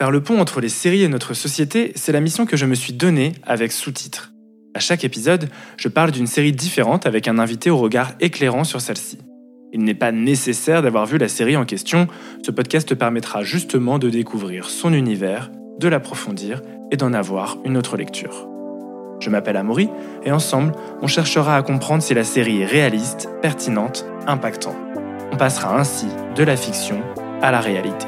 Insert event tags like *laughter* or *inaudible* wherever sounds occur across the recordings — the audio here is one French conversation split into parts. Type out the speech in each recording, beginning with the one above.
Faire le pont entre les séries et notre société, c'est la mission que je me suis donnée avec sous-titres. À chaque épisode, je parle d'une série différente avec un invité au regard éclairant sur celle-ci. Il n'est pas nécessaire d'avoir vu la série en question, ce podcast permettra justement de découvrir son univers, de l'approfondir et d'en avoir une autre lecture. Je m'appelle Amaury et ensemble, on cherchera à comprendre si la série est réaliste, pertinente, impactante. On passera ainsi de la fiction à la réalité.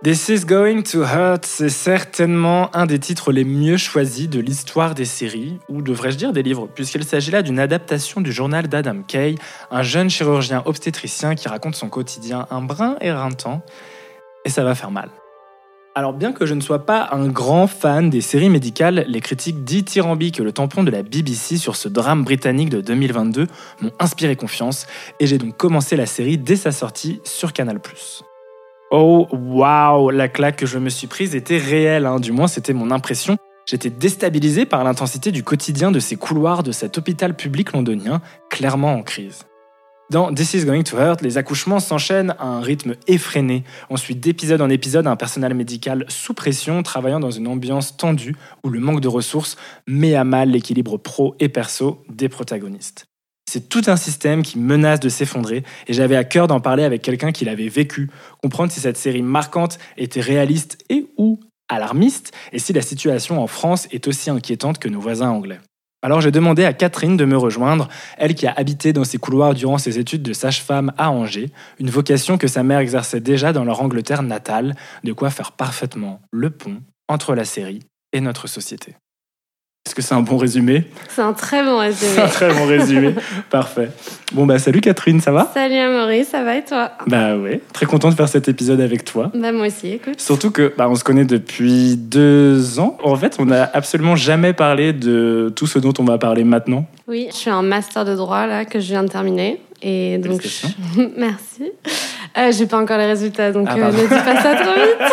This is going to hurt, c'est certainement un des titres les mieux choisis de l'histoire des séries, ou devrais-je dire des livres, puisqu'il s'agit là d'une adaptation du journal d'Adam Kay, un jeune chirurgien obstétricien qui raconte son quotidien un brin éreintant, et ça va faire mal. Alors bien que je ne sois pas un grand fan des séries médicales, les critiques dithyrambiques le tampon de la BBC sur ce drame britannique de 2022 m'ont inspiré confiance, et j'ai donc commencé la série dès sa sortie sur Canal+. Oh waouh, la claque que je me suis prise était réelle, hein. du moins c'était mon impression. J'étais déstabilisé par l'intensité du quotidien de ces couloirs de cet hôpital public londonien, clairement en crise. Dans This is Going to Hurt, les accouchements s'enchaînent à un rythme effréné. On suit d'épisode en épisode un personnel médical sous pression, travaillant dans une ambiance tendue où le manque de ressources met à mal l'équilibre pro et perso des protagonistes. C'est tout un système qui menace de s'effondrer et j'avais à cœur d'en parler avec quelqu'un qui l'avait vécu, comprendre si cette série marquante était réaliste et ou alarmiste et si la situation en France est aussi inquiétante que nos voisins anglais. Alors j'ai demandé à Catherine de me rejoindre, elle qui a habité dans ces couloirs durant ses études de sage-femme à Angers, une vocation que sa mère exerçait déjà dans leur Angleterre natale, de quoi faire parfaitement le pont entre la série et notre société. Est-ce que c'est un bon résumé C'est un très bon résumé. *laughs* Un très bon résumé. Parfait. Bon, bah, salut Catherine, ça va Salut Amaury, ça va et toi? Bah ouais, très content de faire cet épisode avec toi. Bah moi aussi, écoute. Surtout que bah, on se connaît depuis deux ans. En fait, on n'a absolument jamais parlé de tout ce dont on va parler maintenant. Oui, je suis un master de droit là que je viens de terminer. Et donc, je- *laughs* merci. Euh, J'ai pas encore les résultats, donc Ah, euh, ne dis pas ça trop vite.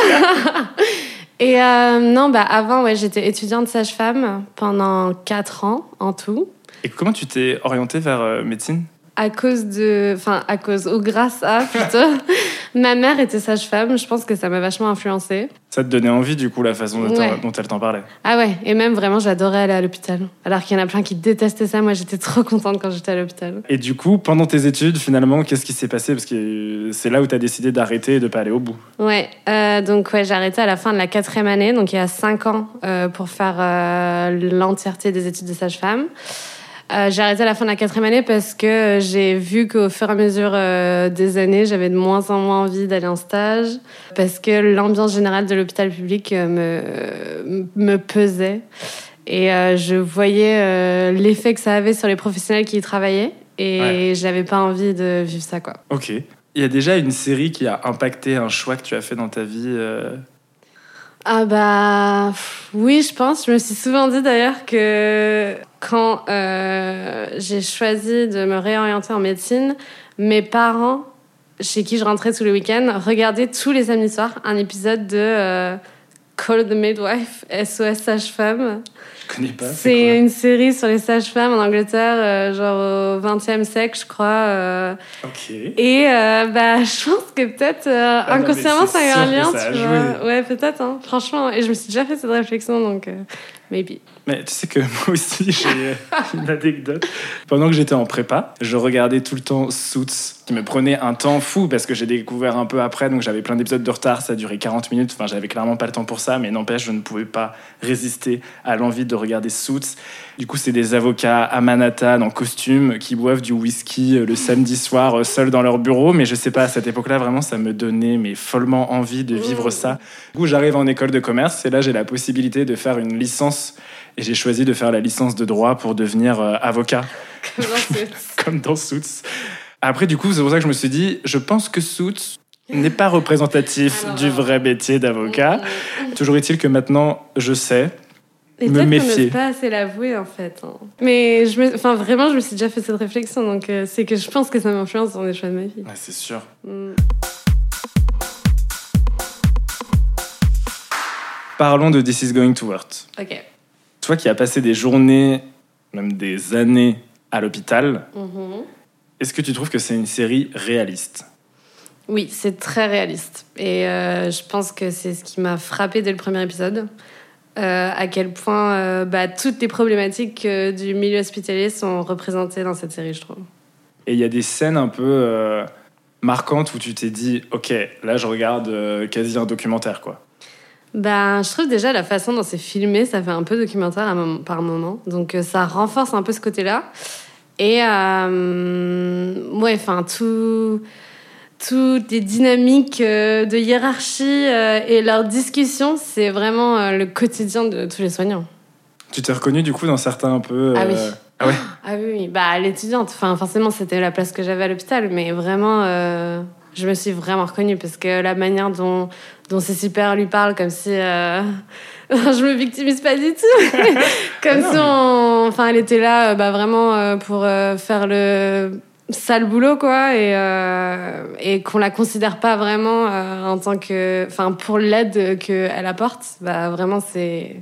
*laughs* Et euh, non, bah avant, ouais, j'étais étudiante sage-femme pendant 4 ans en tout. Et comment tu t'es orientée vers euh, médecine? À cause de. Enfin, à cause, ou grâce à plutôt. *laughs* ma mère était sage-femme, je pense que ça m'a vachement influencée. Ça te donnait envie, du coup, la façon dont, Ouais. dont elle t'en parlait Ah ouais, et même vraiment, j'adorais aller à l'hôpital. Alors qu'il y en a plein qui détestaient ça, moi j'étais trop contente quand j'étais à l'hôpital. Et du coup, pendant tes études, finalement, qu'est-ce qui s'est passé? Parce que c'est là où tu as décidé d'arrêter et de pas aller au bout. Ouais, euh, donc ouais, j'ai arrêté à la fin de la quatrième année, donc il y a cinq ans euh, pour faire euh, l'entièreté des études de sage-femme. Euh, j'ai arrêté à la fin de la quatrième année parce que j'ai vu qu'au fur et à mesure euh, des années, j'avais de moins en moins envie d'aller en stage parce que l'ambiance générale de l'hôpital public euh, me, me pesait et euh, je voyais l'effet que ça avait sur les professionnels qui y travaillaient et Ouais. j'avais pas envie de vivre ça quoi. Ok. Il y a déjà une série qui a impacté un choix que tu as fait dans ta vie Ah bah oui, je pense. Je me suis souvent dit d'ailleurs que quand euh, j'ai choisi de me réorienter en médecine, mes parents, chez qui je rentrais tous les week-ends, regardaient tous les samedis soirs un épisode de euh, Call the Midwife, SOS Sage-Femme. Je connais pas. C'est une série sur les sages-femmes en Angleterre, euh, genre au XXe siècle, je crois. euh, Ok. et euh, bah, *laughs* je pense que peut-être Ah inconsciemment ça a eu un lien, tu vois. Ouais, peut-être, hein, franchement. Et je me suis déjà fait cette réflexion, donc maybe. Mais tu sais que *laughs* moi aussi, j'ai une anecdote. Pendant que j'étais en prépa, je regardais tout le temps Suits, qui me prenait un temps fou parce que j'ai découvert un peu après, donc j'avais plein d'épisodes de retard, ça durait 40 minutes. Enfin, j'avais clairement pas le temps pour ça, mais n'empêche, je ne pouvais pas résister à l'envie de regarder Suits. Du coup, c'est des avocats à Manhattan en costume qui boivent du whisky euh, le samedi soir euh, seuls dans leur bureau, mais je sais pas, à cette époque-là, vraiment, ça me donnait mais follement envie de vivre ça. Du coup, j'arrive en école de commerce et là, j'ai la possibilité de faire une licence. Et j'ai choisi de faire la licence de droit pour devenir euh, avocat, Comme dans ce- *laughs* comme dans Suits. Après, du coup, c'est pour ça que je me suis dit, je pense que Suits n'est pas représentatif du vrai métier d'avocat. Toujours est-il que maintenant, je sais, Et me méfier. n'ose pas assez l'avouer, en fait. hein. Mais je me... enfin, vraiment, je me suis déjà fait cette réflexion. Donc, euh, c'est que je pense que ça m'influence dans les choix de ma vie. Ouais, c'est sûr. Mm. Parlons de This is Going to Hurt. Ok. Toi qui as passé des journées, même des années à l'hôpital, Mhm. est-ce que tu trouves que c'est une série réaliste? Oui, c'est très réaliste. Et euh, je pense que c'est ce qui m'a frappé dès le premier épisode. Euh, à quel point euh, bah, toutes les problématiques euh, du milieu hospitalier sont représentées dans cette série, je trouve. Et il y a des scènes un peu marquantes où tu t'es dit, ok, là je regarde quasi un documentaire, quoi. Ben, je trouve déjà la façon dont c'est filmé, ça fait un peu documentaire par moment. Donc ça renforce un peu ce côté-là. Et ouais, enfin tout, toutes les dynamiques euh, de hiérarchie euh, et leurs discussions, c'est vraiment euh, le quotidien de tous les soignants. Tu t'es reconnu du coup dans certains un peu. Ah oui. Ah ouais Ah oui, oui. bah l'étudiante. Enfin, forcément, c'était la place que j'avais à l'hôpital, mais vraiment, euh, je me suis vraiment reconnue parce que la manière dont, dont ces super lui parle, comme si euh, *laughs* je me victimise pas du tout, *laughs* comme Ah non, si on, enfin, elle était là, bah vraiment euh, pour faire le sale boulot, quoi, et euh, et qu'on la considère pas vraiment euh, en tant que, enfin, pour l'aide qu'elle apporte, bah vraiment c'est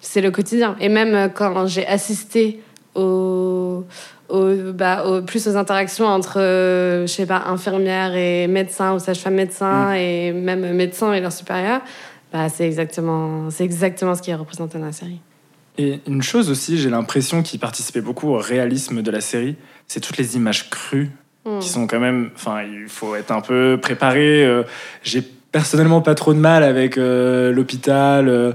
c'est le quotidien. Et même euh, quand j'ai assisté aux, aux- bah, plus aux interactions entre, euh, je sais pas, infirmières et médecins ou sage-femme médecin et même médecins et leurs supérieurs, bah, c'est exactement, c'est exactement ce qui est représenté dans la série. Et une chose aussi, j'ai l'impression qui participait beaucoup au réalisme de la série, c'est toutes les images crues Mm. qui sont quand même. Enfin, il faut être un peu préparé. euh, J'ai personnellement pas trop de mal avec euh, l'hôpital. euh,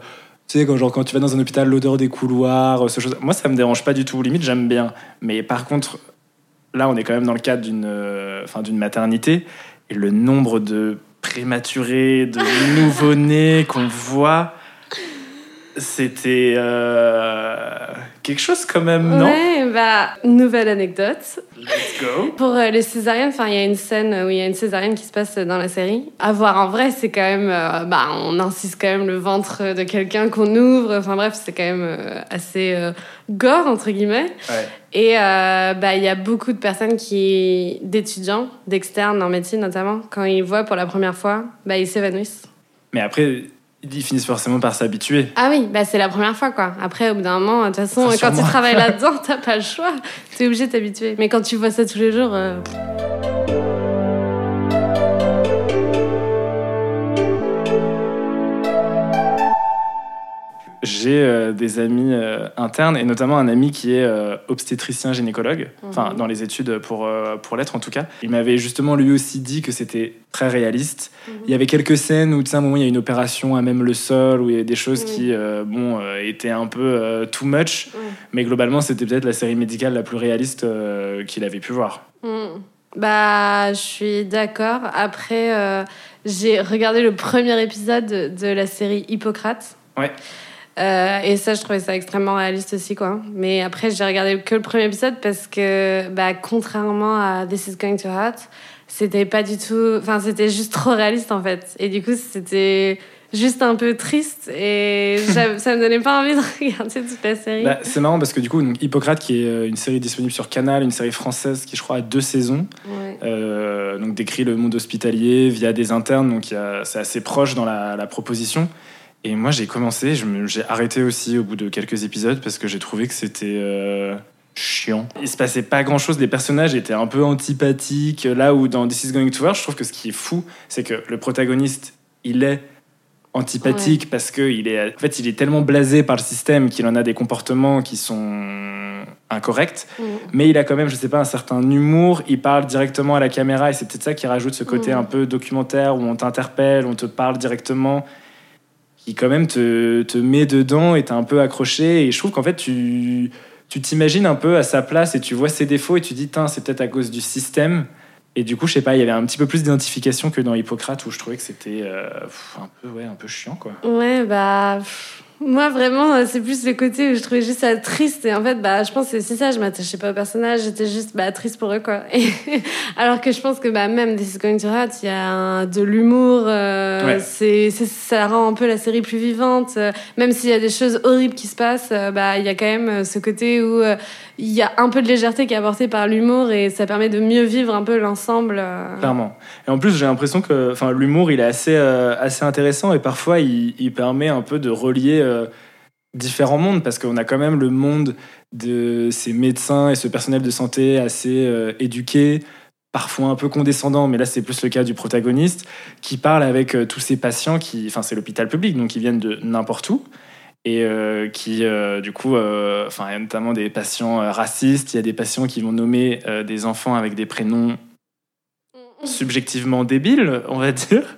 tu sais, quand, genre, quand tu vas dans un hôpital, l'odeur des couloirs, ce chose. Moi, ça me dérange pas du tout. Limite, j'aime bien. Mais par contre, là, on est quand même dans le cadre d'une euh, d'une maternité. Et le nombre de prématurés, de *laughs* nouveau-nés qu'on voit, c'était euh, quelque chose quand même, non? Ouais, bah, nouvelle anecdote. Let's go. Pour euh, les césariennes, enfin, il y a une scène où il y a une césarienne qui se passe dans la série. À voir en vrai, c'est quand même, euh, bah, on insiste quand même le ventre de quelqu'un qu'on ouvre. Enfin bref, c'est quand même assez gore entre guillemets. Ouais. Et bah, il y a beaucoup de personnes qui, d'étudiants, d'externes en médecine notamment, quand ils voient pour la première fois, bah, ils s'évanouissent. Mais après, ils finissent forcément par s'habituer. Ah oui, bah, c'est la première fois quoi. Après, au bout d'un moment, de toute façon, quand tu travailles *laughs* là-dedans, t'as pas le choix. T'es obligé de t'habituer. Mais quand tu vois ça tous les jours. euh, J'ai euh, des amis euh, internes et notamment un ami qui est euh, obstétricien gynécologue, enfin Mhm. dans les études pour, pour l'être en tout cas. Il m'avait justement lui aussi dit que c'était très réaliste. Il y avait quelques scènes où tu sais, à un moment il y a une opération à même le sol, où il y a des choses Oui. qui bon, étaient un peu too much, mais globalement c'était peut-être la série médicale la plus réaliste qu'il avait pu voir. Bah, je suis d'accord. Après, j'ai regardé le premier épisode de la série Hippocrate. Ouais. Euh, et ça, je trouvais ça extrêmement réaliste aussi, quoi. Mais après, j'ai regardé que le premier épisode parce que, bah, contrairement à This is Going to Hurt, c'était pas du tout. Enfin, c'était juste trop réaliste, en fait. Et du coup, c'était juste un peu triste et *laughs* ça me donnait pas envie de regarder toute la série. Bah, c'est marrant parce que du coup, donc, Hippocrate, qui est euh, une série disponible sur Canal, une série française qui, je crois, a deux saisons, Ouais. euh, donc décrit le monde hospitalier via des internes, donc c'est assez proche dans la, la proposition. Et moi, j'ai commencé, j'ai arrêté aussi au bout de quelques épisodes parce que j'ai trouvé que c'était euh, chiant. Il se passait pas grand chose, les personnages étaient un peu antipathiques. Là où dans This is Going to Hurt, je trouve que ce qui est fou, c'est que le protagoniste, il est antipathique parce que il est, en fait, il est tellement blasé par le système qu'il en a des comportements qui sont incorrects. Hmm. Mais il a quand même, je sais pas, un certain humour. Il parle directement à la caméra et c'est peut-être ça qui rajoute ce côté Mm. un peu documentaire où on t'interpelle, on te parle directement, qui quand même te, te met dedans et t'es un peu accroché. Et je trouve qu'en fait, tu tu t'imagines un peu à sa place et tu vois ses défauts et tu dis, c'est peut-être à cause du système. Et du coup, je sais pas, il y avait un petit peu plus d'identification que dans Hippocrate où je trouvais que c'était euh, un peu, ouais, un peu chiant, quoi. Ouais, bah. Moi, vraiment, euh, c'est plus le côté où je trouvais juste ça triste. Et en fait, bah, je pense que c'est ça, je m'attachais pas au personnage, j'étais juste bah, triste pour eux, quoi. *laughs* Et alors que je pense que bah, même This is Going to Hurt, il y a un, de l'humour, euh, c'est, ça rend un peu la série plus vivante. Euh, même s'il y a des choses horribles qui se passent, bah, il y a quand même ce côté où il y a un peu de légèreté qui est apportée par l'humour et ça permet de mieux vivre un peu l'ensemble. Clairement. Et en plus, j'ai l'impression que l'humour, il est assez, assez intéressant et parfois, il, permet un peu de relier euh, différents mondes, parce qu'on a quand même le monde de ces médecins et ce personnel de santé assez euh, éduqué, parfois un peu condescendant, mais là c'est plus le cas du protagoniste, qui parle avec euh, tous ces patients qui, enfin c'est l'hôpital public, donc ils viennent de n'importe où, et qui, du coup, enfin, il y a notamment des patients racistes, il y a des patients qui vont nommer des enfants avec des prénoms subjectivement débiles, on va dire.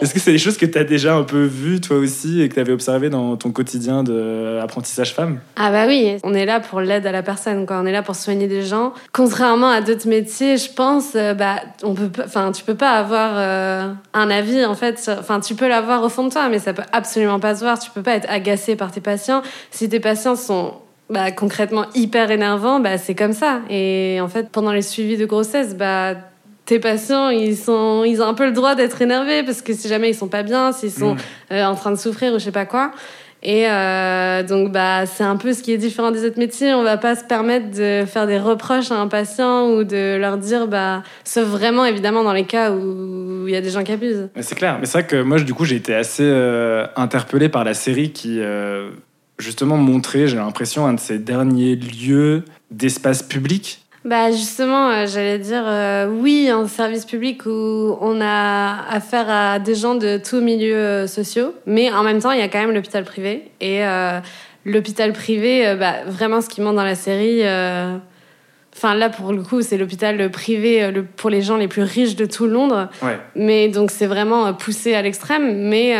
Est-ce que c'est des choses que tu as déjà un peu vues toi aussi et que tu avais observé dans ton quotidien d'apprentissage femme? Ah bah oui, on est là pour l'aide à la personne, quoi. on est là pour soigner des gens. Contrairement à d'autres métiers, je pense, euh, bah, on peut, tu peux pas avoir euh, un avis en fait. Enfin, tu peux l'avoir au fond de toi, mais ça peut absolument pas se voir. Tu peux pas être agacé par tes patients. Si tes patients sont bah, concrètement hyper énervants, bah, c'est comme ça. Et en fait, pendant les suivis de grossesse, bah, tes patients, ils, sont, ils ont un peu le droit d'être énervés parce que si jamais ils sont pas bien, s'ils sont mm. euh, en train de souffrir ou je sais pas quoi. Et euh, donc, bah, c'est un peu ce qui est différent des autres métiers. On va pas se permettre de faire des reproches à un patient ou de leur dire, bah, sauf vraiment évidemment dans les cas où il y a des gens qui abusent. C'est clair. Mais c'est vrai que moi, du coup, j'ai été assez euh, interpellé par la série qui, justement, montrait, j'ai l'impression, un de ces derniers lieux d'espace public bah justement, euh, j'allais dire euh, oui, un service public où on a affaire à des gens de tous milieux euh, sociaux, mais en même temps, il y a quand même l'hôpital privé. Et l'hôpital privé, bah, vraiment, ce qui montre dans la série, Enfin, là, pour le coup, c'est l'hôpital privé le, pour les gens les plus riches de tout Londres. Ouais. Mais donc, c'est vraiment poussé à l'extrême. Mais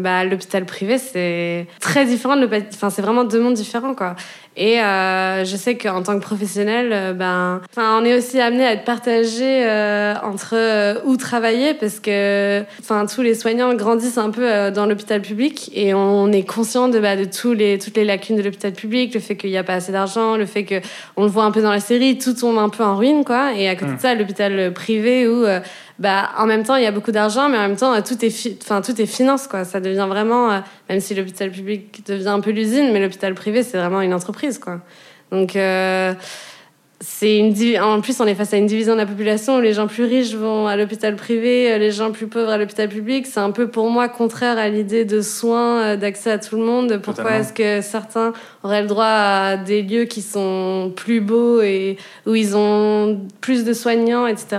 bah, l'hôpital privé, c'est très différent. Enfin, c'est vraiment deux mondes différents, quoi. Et euh, je sais qu'en tant que professionnel, euh, ben, enfin, on est aussi amené à être partagé euh, entre euh, où travailler parce que, enfin, tous les soignants grandissent un peu euh, dans l'hôpital public et on est conscient de, bah, de tous les, toutes les lacunes de l'hôpital public, le fait qu'il n'y a pas assez d'argent, le fait que on le voit un peu dans la série, tout tombe un peu en ruine, quoi. Et à côté de mmh. ça, l'hôpital privé où bah, en même temps, il y a beaucoup d'argent, mais en même temps, tout est, enfin, tout est finance, quoi. Ça devient vraiment, euh, même si l'hôpital public devient un peu l'usine, mais l'hôpital privé, c'est vraiment une entreprise, quoi. Donc, euh, c'est une en plus, on est face à une division de la population où les gens plus riches vont à l'hôpital privé, euh, les gens plus pauvres à l'hôpital public. C'est un peu pour moi contraire à l'idée de soins, d'accès à tout le monde. Pourquoi est-ce que certains auraient le droit à des lieux qui sont plus beaux et où ils ont plus de soignants, etc.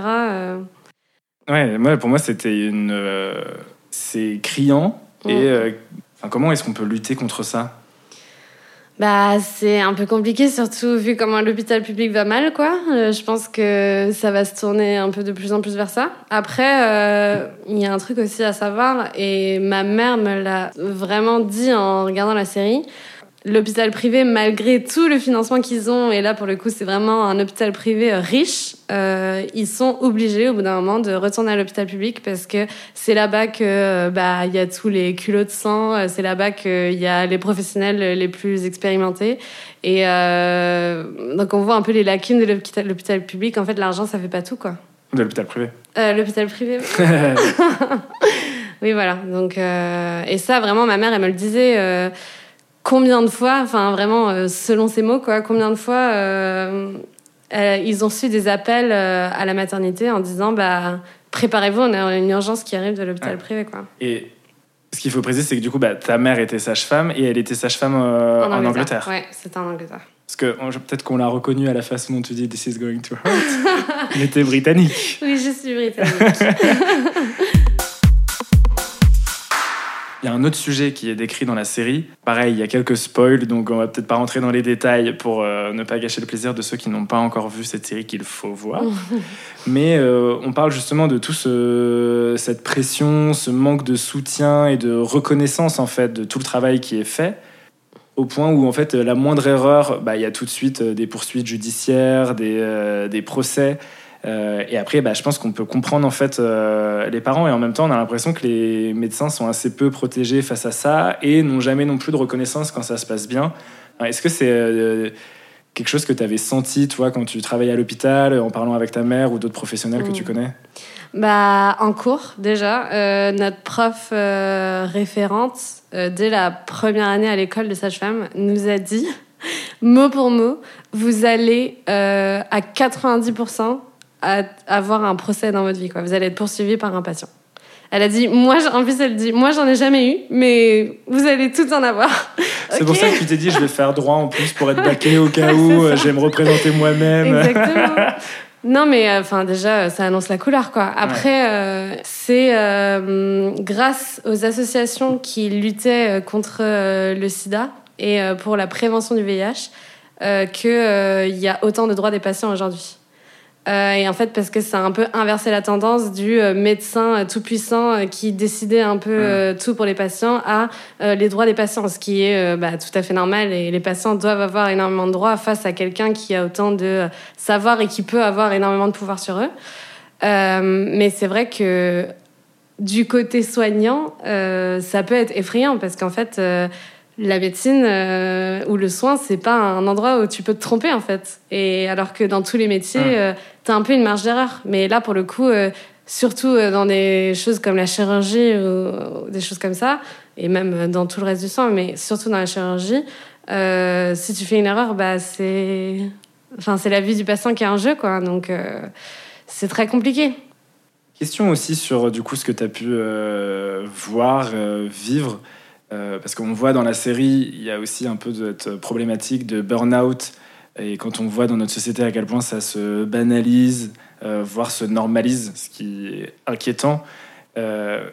Ouais, moi, pour moi, c'était une. Euh, c'est criant. Et euh, comment est-ce qu'on peut lutter contre ça? Bah, c'est un peu compliqué, surtout vu comment l'hôpital public va mal, quoi. Euh, je pense que ça va se tourner un peu de plus en plus vers ça. Après, il y a un truc aussi à savoir, et ma mère me l'a vraiment dit en regardant la série l'hôpital privé, malgré tout le financement qu'ils ont, et là pour le coup c'est vraiment un hôpital privé euh, riche, euh, ils sont obligés au bout d'un moment de retourner à l'hôpital public parce que c'est là-bas que euh, bah il y a tous les culots de sang, c'est là-bas qu'il y a les professionnels les plus expérimentés. Et donc on voit un peu les lacunes de l'hôpital public. En fait, l'argent ça fait pas tout quoi. De l'hôpital privé. l'hôpital privé. oui *laughs* *laughs* voilà. Donc et ça vraiment ma mère elle me le disait combien de fois, enfin vraiment euh, selon ces mots, quoi, combien de fois euh, euh, ils ont su des appels à la maternité en disant bah préparez-vous, on a une urgence qui arrive de l'hôpital privé, quoi. Et ce qu'il faut préciser, c'est que du coup, bah, ta mère était sage-femme et elle était sage-femme en, en, Angleterre. Ouais, c'était en Angleterre. Parce que peut-être qu'on l'a reconnue à la façon dont tu dis This is going to hurt. *laughs* Elle était britannique. *laughs* Oui, je suis britannique. *laughs* Il y a un autre sujet qui est décrit dans la série. Pareil, il y a quelques spoils, donc on va peut-être pas rentrer dans les détails pour euh, ne pas gâcher le plaisir de ceux qui n'ont pas encore vu cette série qu'il faut voir. *laughs* Mais euh, on parle justement de tout ce, cette pression, ce manque de soutien et de reconnaissance en fait de tout le travail qui est fait au point où en fait la moindre erreur, bah, il y a tout de suite euh, des poursuites judiciaires, des, des procès. Euh, et après, bah, je pense qu'on peut comprendre en fait euh, les parents et en même temps, on a l'impression que les médecins sont assez peu protégés face à ça et n'ont jamais non plus de reconnaissance quand ça se passe bien. Est-ce que c'est euh, quelque chose que tu avais senti, toi, quand tu travaillais à l'hôpital, en parlant avec ta mère ou d'autres professionnels que tu mm. connais? Bah, En cours, déjà. notre prof référente, dès la première année à l'école de sage-femme, nous a dit, *laughs* mot pour mot, vous allez à 90% à avoir un procès dans votre vie. Quoi. Vous allez être poursuivi par un patient. Elle a dit, moi, en plus, elle dit, moi, j'en ai jamais eu, mais vous allez tout en avoir. C'est pour ça que tu t'es dit, je vais faire droit en plus pour être baqué au cas où, euh, je vais me représenter moi-même. Exactement. *laughs* Non, mais euh, enfin déjà, ça annonce la couleur, quoi. Après, euh, c'est grâce aux associations qui luttaient contre le SIDA et pour la prévention du VIH qu'il y a autant de droits des patients aujourd'hui. Euh, et en fait, parce que ça a un peu inversé la tendance du euh, médecin euh, tout-puissant qui décidait un peu tout pour les patients à les droits des patients, ce qui est bah, tout à fait normal. Et les patients doivent avoir énormément de droits face à quelqu'un qui a autant de savoir et qui peut avoir énormément de pouvoir sur eux. mais c'est vrai que du côté soignant, ça peut être effrayant parce qu'en fait, la médecine euh, ou le soin, c'est pas un endroit où tu peux te tromper en fait. Et alors que dans tous les métiers, tu euh, t'as un peu une marge d'erreur. Mais là, pour le coup, euh, surtout dans des choses comme la chirurgie ou, des choses comme ça, et même dans tout le reste du soin, mais surtout dans la chirurgie, si tu fais une erreur, bah c'est, enfin c'est la vie du patient qui est en jeu, quoi. Donc c'est très compliqué. Question aussi sur du coup ce que tu as pu voir, vivre. Euh, parce qu'on voit dans la série, il y a aussi un peu cette problématique de burn-out. Et quand on voit dans notre société à quel point ça se banalise, euh, voire se normalise, ce qui est inquiétant. Euh,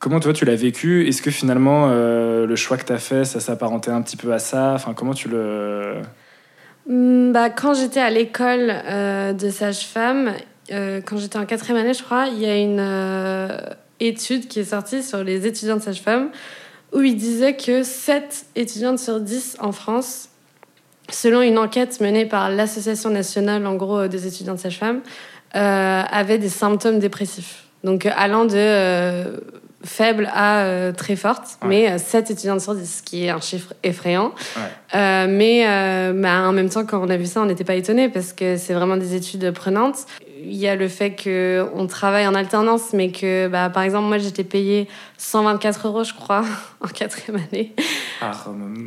comment toi tu l'as vécu? Est-ce que finalement le choix que tu as fait, ça s'apparentait un petit peu à ça? Enfin, comment tu le... Hmm, bah, quand j'étais à l'école de sage-femme, quand j'étais en quatrième année, je crois, il y a une étude qui est sortie sur les étudiants de sage-femme où il disait que 7 étudiantes sur 10 en France, selon une enquête menée par l'Association nationale, en gros, des étudiants de sage-femme, euh, avaient des symptômes dépressifs. Donc, allant de euh, faible à euh, très forte, mais 7 étudiantes sur 10, ce qui est un chiffre effrayant. mais bah, en même temps, quand on a vu ça, on n'était pas étonnés parce que c'est vraiment des études prenantes il y a le fait qu'on travaille en alternance, mais que, bah, par exemple, moi, j'étais payée 124 euros, je crois, *laughs* en quatrième année,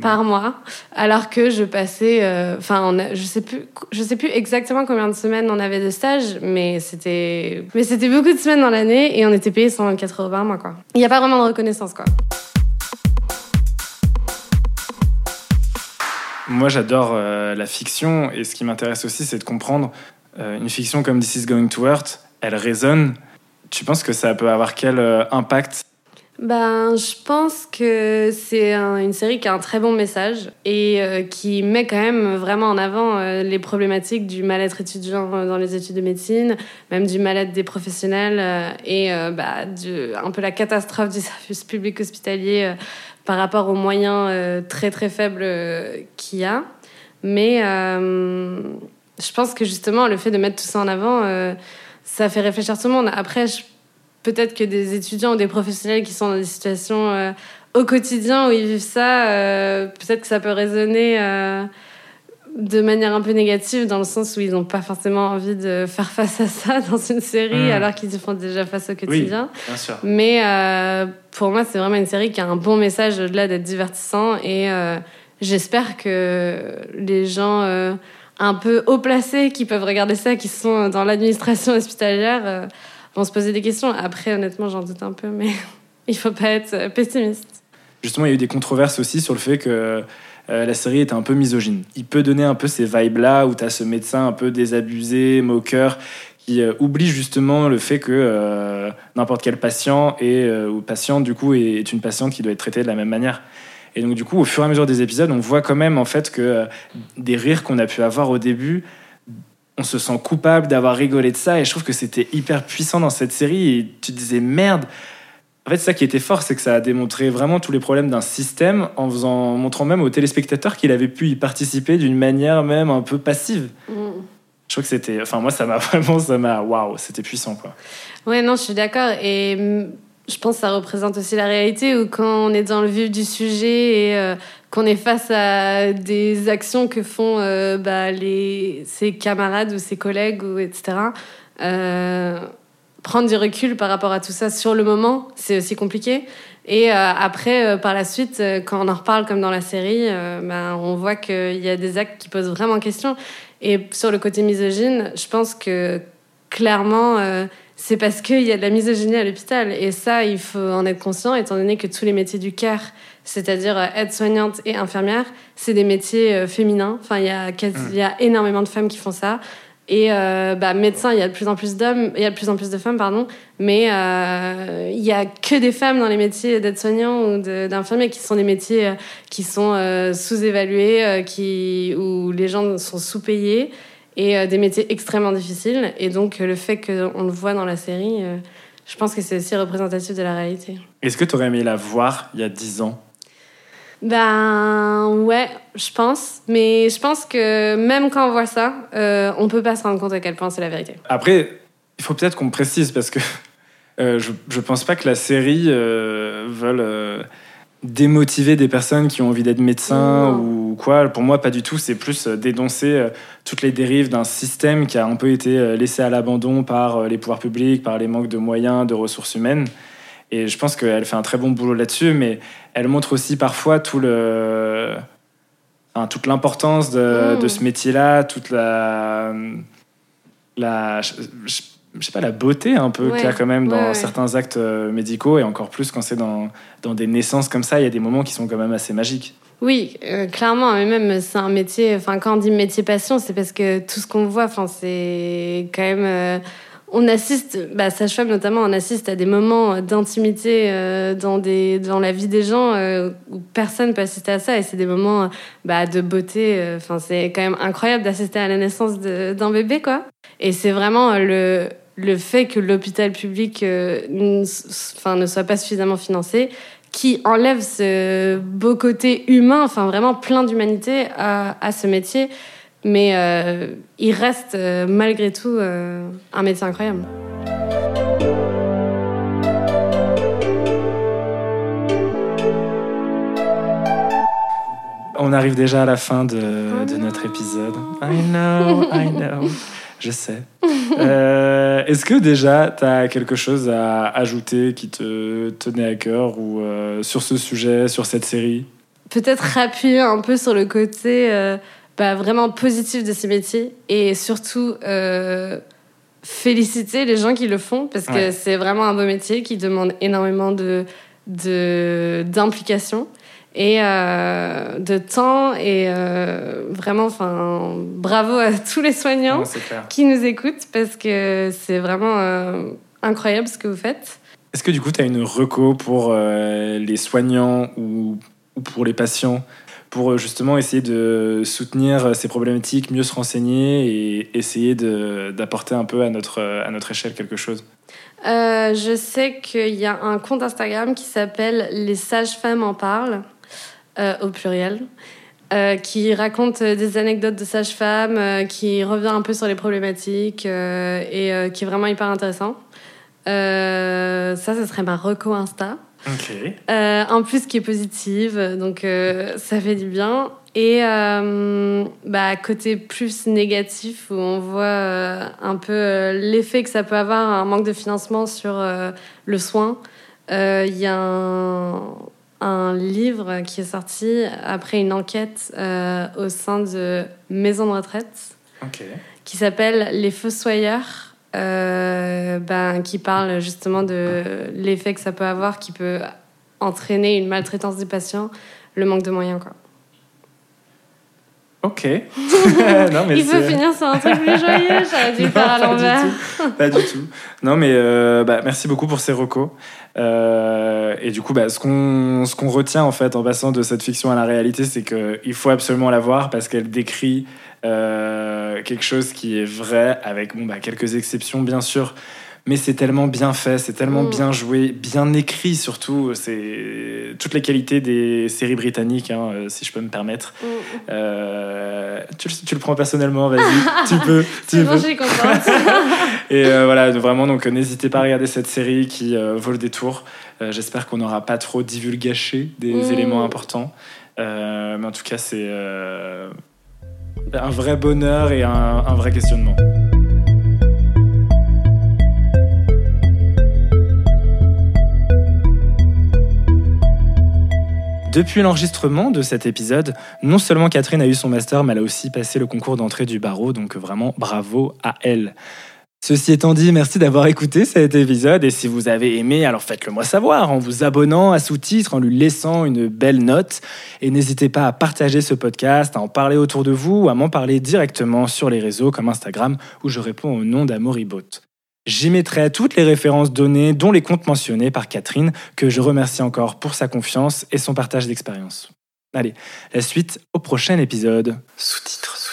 par, mois, alors que je passais, euh, enfin, je sais plus, je sais plus exactement combien de semaines on avait de stage, mais c'était, mais c'était beaucoup de semaines dans l'année et on était payé 124 euros par mois, quoi. Il n'y a pas vraiment de reconnaissance, quoi. Moi, j'adore euh, la fiction et ce qui m'intéresse aussi, c'est de comprendre une fiction comme This is Going to Hurt, elle résonne. Tu penses que ça peut avoir quel euh, impact? Ben, je pense que c'est une série qui a un très bon message et euh, qui met quand même vraiment en avant les problématiques du mal-être étudiant dans les études de médecine, même du mal-être des professionnels et bah, un peu la catastrophe du *laughs* service public hospitalier par rapport aux moyens très très faibles qu'il y a. Mais je pense que justement, le fait de mettre tout ça en avant, euh, ça fait réfléchir tout le monde. Après, peut-être que des étudiants ou des professionnels qui sont dans des situations euh, au quotidien où ils vivent ça, euh, peut-être que ça peut résonner de manière un peu négative dans le sens où ils n'ont pas forcément envie de faire face à ça *laughs* dans une série hmm. alors qu'ils y font déjà face au quotidien. Oui, bien sûr. Mais pour moi, c'est vraiment une série qui a un bon message au-delà d'être divertissant et j'espère que les gens un peu haut placés qui peuvent regarder ça, qui sont dans l'administration hospitalière, euh, vont se poser des questions. Après, honnêtement, j'en doute un peu, mais *laughs* il faut pas être pessimiste. Justement, il y a eu des controverses aussi sur le fait que euh, la série était un peu misogyne. Il peut donner un peu ces vibes-là où tu as ce médecin un peu désabusé, moqueur, qui euh, oublie justement le fait que n'importe quel patient et, ou patiente, du coup, est une patiente qui doit être traitée de la même manière. Et donc, du coup, au fur et à mesure des épisodes, on voit quand même en fait que euh, des rires qu'on a pu avoir au début, on se sent coupable d'avoir rigolé de ça. Et je trouve que c'était hyper puissant dans cette série. Et tu te disais, merde. En fait, ça qui était fort, c'est que ça a démontré vraiment tous les problèmes d'un système en, faisant, montrant même aux téléspectateurs qu'il avait pu y participer d'une manière même un peu passive. Mm. Je trouve que c'était. Enfin, moi, ça m'a *laughs* vraiment. Ça m'a. Waouh, c'était puissant, quoi. Ouais, non, je suis d'accord. Et je pense que ça représente aussi la réalité où quand on est dans le vif du sujet et euh, qu'on est face à des actions que font euh, bah, les, ses camarades ou ses collègues, etc., euh, prendre du recul par rapport à tout ça sur le moment, c'est aussi compliqué. Et après, par la suite, quand on en reparle comme dans la série, ben, on voit qu'il y a des actes qui posent vraiment question. Et sur le côté misogyne, je pense que clairement c'est parce qu'il y a de la misogynie à l'hôpital. Et ça, il faut en être conscient, étant donné que tous les métiers du care, c'est-à-dire euh, aide-soignante et infirmière, c'est des métiers euh, féminins. Enfin, il y, a il y a énormément de femmes qui font ça. Et euh, bah, médecin, il y a de plus en plus d'hommes, il y a de plus en plus de femmes, pardon, mais euh, il y a que des femmes dans les métiers d'aide-soignant ou d'infirmier qui sont des métiers qui sont sous-évalués, qui où les gens sont sous-payés et euh, des métiers extrêmement difficiles. Et donc, euh, le fait qu'on le voit dans la série, euh, je pense que c'est aussi représentatif de la réalité. Est-ce que tu aurais aimé la voir il y a 10 ans? Ben ouais, je pense. Mais je pense que même quand on voit ça, on peut pas se rendre compte à quel point c'est la vérité. Après, il faut peut-être qu'on précise parce que *laughs* je, je pense pas que la série veuille démotiver des personnes qui ont envie d'être médecins ou quoi. Pour moi, pas du tout. C'est plus euh, dénoncer euh, toutes les dérives d'un système qui a un peu été euh, laissé à l'abandon par les pouvoirs publics, par les manques de moyens, de ressources humaines. Et je pense qu'elle fait un très bon boulot là-dessus, mais elle montre aussi parfois tout le, toute l'importance de, de, ce métier-là, toute la, la je sais pas, la beauté un peu qu'il y a quand même dans certains actes euh, médicaux et encore plus quand c'est dans, dans des naissances comme ça, il y a des moments qui sont quand même assez magiques. Oui, euh, clairement, mais même c'est un métier, enfin quand on dit métier passion, c'est parce que tout ce qu'on voit, enfin c'est quand même... Euh, on assiste, bah, sage-femme notamment, on assiste à des moments d'intimité dans, des, dans la vie des gens où personne peut assister à ça. Et c'est des moments bah, de beauté. Enfin, c'est quand même incroyable d'assister à la naissance d'un bébé, quoi. Et c'est vraiment le, le fait que l'hôpital public euh, enfin, ne soit pas suffisamment financé qui enlève ce beau côté humain, enfin vraiment plein d'humanité à, à, ce métier. Mais euh, il reste euh, malgré tout un métier incroyable. On arrive déjà à la fin de, de notre épisode. I know, I know. *laughs* Je sais. *laughs* Euh, est-ce que déjà, tu as quelque chose à ajouter qui te tenait à cœur ou euh, sur ce sujet, sur cette série? Peut-être appuyer un peu sur le côté euh, bah, vraiment positif de ces métiers et surtout féliciter les gens qui le font parce que c'est vraiment un beau métier qui demande énormément de d'implication et euh, de temps et euh, vraiment enfin bravo à *laughs* tous les soignants qui nous écoutent parce que c'est vraiment euh, incroyable ce que vous faites. Est-ce que du coup tu as une reco pour les soignants ou, ou, pour les patients pour justement essayer de soutenir ces problématiques, mieux se renseigner et essayer d'apporter un peu à notre, à notre échelle quelque chose? Je sais qu'il y a un compte Instagram qui s'appelle Les sages-femmes en parlent. Euh, au pluriel, euh, qui raconte des anecdotes de sages-femmes, euh, qui revient un peu sur les problématiques et qui est vraiment hyper intéressant. ça, ce serait ma reco Insta. en plus, qui est positive, donc ça fait du bien. Et bah, côté plus négatif, où on voit un peu l'effet que ça peut avoir, un manque de financement sur le soin. Il y a un un livre qui est sorti après une enquête euh, au sein de maisons de retraite qui s'appelle Les Fossoyeurs, euh, ben, qui parle justement de l'effet que ça peut avoir, qui peut entraîner une maltraitance des patients, le manque de moyens. Quoi. Ok. *laughs* non, mais Il veut finir sur un truc plus joyeux, *laughs* j'aurais dû faire à l'envers. Pas du tout. Non, mais euh, bah, merci beaucoup pour ces recos. Euh, et du coup, bah, ce qu'on ce qu'on retient en fait en passant de cette fiction à la réalité, c'est qu'il faut absolument la voir parce qu'elle décrit euh, quelque chose qui est vrai, avec bon, bah, quelques exceptions bien sûr, mais c'est tellement bien fait, c'est tellement Mm. bien joué, bien écrit surtout. C'est toutes les qualités des séries britanniques, hein, euh, si je peux me permettre. Mm. Euh, tu, le- tu le prends personnellement, vas-y, *laughs* tu peux, tu bon, peux. je suis contente. *laughs* Et euh, voilà, vraiment, donc n'hésitez pas à regarder cette série qui euh, vaut le détour. J'espère qu'on n'aura pas trop divulgaché des Mm. éléments importants. Mais en tout cas, c'est un vrai bonheur et un, un vrai questionnement. Depuis l'enregistrement de cet épisode, non seulement Catherine a eu son master, mais elle a aussi passé le concours d'entrée du barreau, donc vraiment bravo à elle. Ceci étant dit, merci d'avoir écouté cet épisode et si vous avez aimé, alors faites-le moi savoir en vous abonnant à sous-titres, en lui laissant une belle note et n'hésitez pas à partager ce podcast, à en parler autour de vous ou à m'en parler directement sur les réseaux comme Instagram où je réponds au nom d'Amoribot. J'y mettrai toutes les références données, dont les comptes mentionnés par Catherine, que je remercie encore pour sa confiance et son partage d'expérience. Allez, la suite au prochain épisode. Sous-titres.